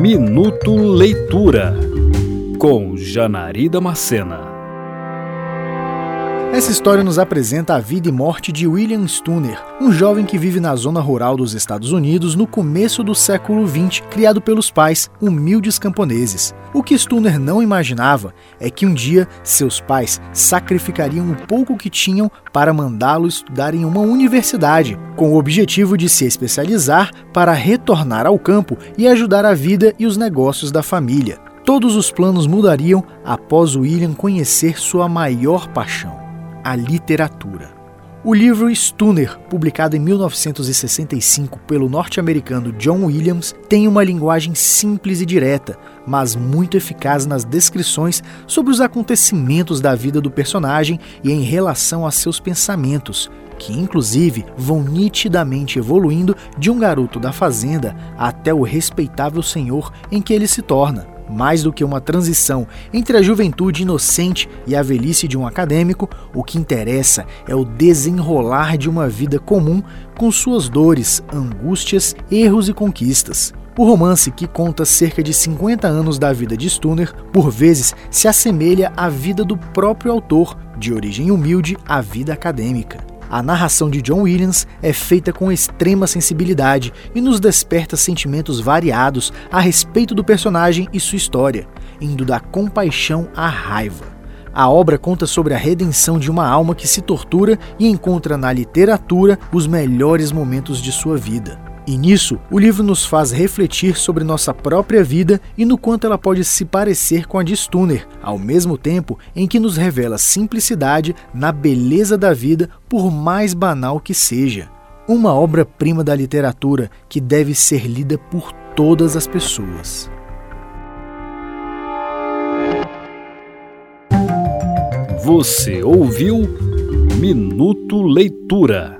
Minuto Leitura com Janari Damascena. Essa história nos apresenta a vida e morte de William Stunner, um jovem que vive na zona rural dos Estados Unidos no começo do século XX, criado pelos pais, humildes camponeses. O que Stunner não imaginava é que um dia seus pais sacrificariam o pouco que tinham para mandá-lo estudar em uma universidade, com o objetivo de se especializar para retornar ao campo e ajudar a vida e os negócios da família. Todos os planos mudariam após William conhecer sua maior paixão a literatura. O livro Stunner, publicado em 1965 pelo norte-americano John Williams, tem uma linguagem simples e direta, mas muito eficaz nas descrições sobre os acontecimentos da vida do personagem e em relação a seus pensamentos, que inclusive vão nitidamente evoluindo de um garoto da fazenda até o respeitável senhor em que ele se torna mais do que uma transição entre a juventude inocente e a velhice de um acadêmico, o que interessa é o desenrolar de uma vida comum com suas dores, angústias, erros e conquistas. O romance, que conta cerca de 50 anos da vida de Stunner, por vezes se assemelha à vida do próprio autor, de origem humilde à vida acadêmica. A narração de John Williams é feita com extrema sensibilidade e nos desperta sentimentos variados a respeito do personagem e sua história, indo da compaixão à raiva. A obra conta sobre a redenção de uma alma que se tortura e encontra na literatura os melhores momentos de sua vida. E nisso, o livro nos faz refletir sobre nossa própria vida e no quanto ela pode se parecer com a de Stunner, ao mesmo tempo em que nos revela simplicidade na beleza da vida, por mais banal que seja. Uma obra-prima da literatura que deve ser lida por todas as pessoas. Você ouviu Minuto Leitura.